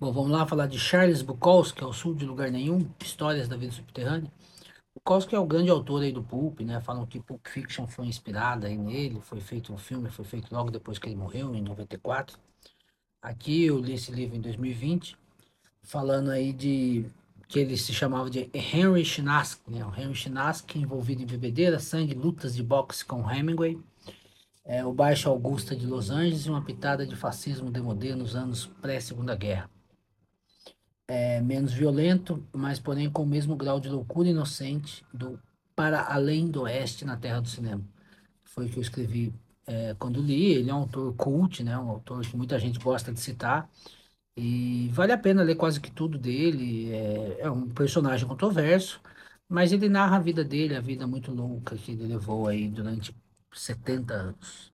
Bom, vamos lá falar de Charles Bukowski, ao sul de lugar nenhum, Histórias da Vida Subterrânea. Bukowski é o grande autor aí do Pulp, né? Falam que Pulp Fiction foi inspirada aí nele, foi feito um filme, foi feito logo depois que ele morreu, em 94. Aqui eu li esse livro em 2020, falando aí de que ele se chamava de Henry Chinaski, né? O Henry Chinaski envolvido em bebedeira, sangue, lutas de boxe com Hemingway, é, o Baixo Augusta de Los Angeles e uma pitada de fascismo demodê nos anos pré-Segunda Guerra é, menos violento, mas porém com o mesmo grau de loucura inocente do Para Além do Oeste na Terra do Cinema. Foi o que eu escrevi é, quando li. Ele é um autor cult, né? Um autor que muita gente gosta de citar. E vale a pena ler quase que tudo dele. É, é um personagem controverso, mas ele narra a vida dele, a vida muito louca que ele levou aí durante 70 anos.